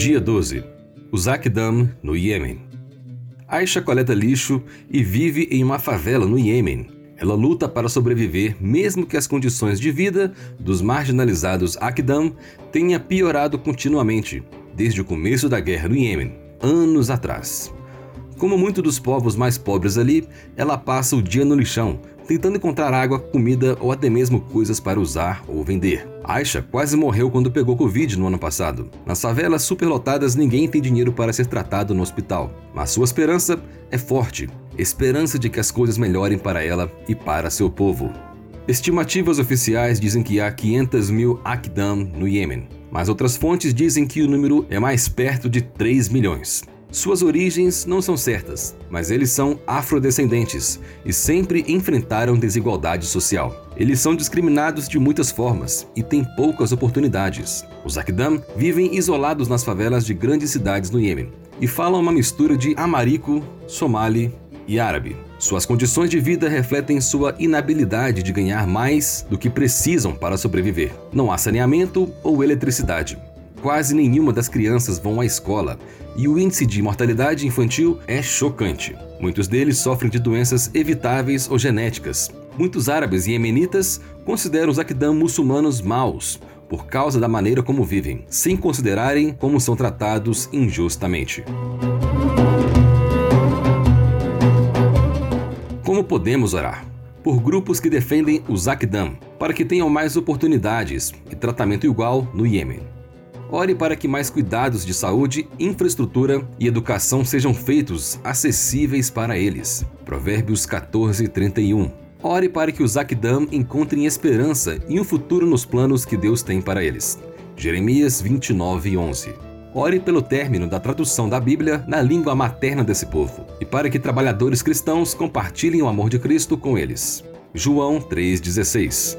Dia 12. Os Akdam, no Iêmen. Aisha coleta lixo e vive em uma favela no Iêmen. Ela luta para sobreviver, mesmo que as condições de vida dos marginalizados Akdam tenha piorado continuamente, desde o começo da guerra no Iêmen, anos atrás. Como muitos dos povos mais pobres ali, ela passa o dia no lixão, tentando encontrar água, comida ou até mesmo coisas para usar ou vender. Aisha quase morreu quando pegou Covid no ano passado. Nas favelas superlotadas, ninguém tem dinheiro para ser tratado no hospital, mas sua esperança é forte esperança de que as coisas melhorem para ela e para seu povo. Estimativas oficiais dizem que há 500 mil Akdam no Iêmen, mas outras fontes dizem que o número é mais perto de 3 milhões. Suas origens não são certas, mas eles são afrodescendentes e sempre enfrentaram desigualdade social. Eles são discriminados de muitas formas e têm poucas oportunidades. Os Akdam vivem isolados nas favelas de grandes cidades no Iêmen e falam uma mistura de amarico, somali e árabe. Suas condições de vida refletem sua inabilidade de ganhar mais do que precisam para sobreviver. Não há saneamento ou eletricidade. Quase nenhuma das crianças vão à escola e o índice de mortalidade infantil é chocante. Muitos deles sofrem de doenças evitáveis ou genéticas. Muitos árabes e yemenitas consideram os Akdam muçulmanos maus por causa da maneira como vivem, sem considerarem como são tratados injustamente. Como podemos orar? Por grupos que defendem os Akdam, para que tenham mais oportunidades e tratamento igual no Iêmen. Ore para que mais cuidados de saúde, infraestrutura e educação sejam feitos acessíveis para eles. Provérbios 14, 31. Ore para que os Akdam encontrem esperança e um futuro nos planos que Deus tem para eles. Jeremias 29, 11. Ore pelo término da tradução da Bíblia na língua materna desse povo e para que trabalhadores cristãos compartilhem o amor de Cristo com eles. João 3,16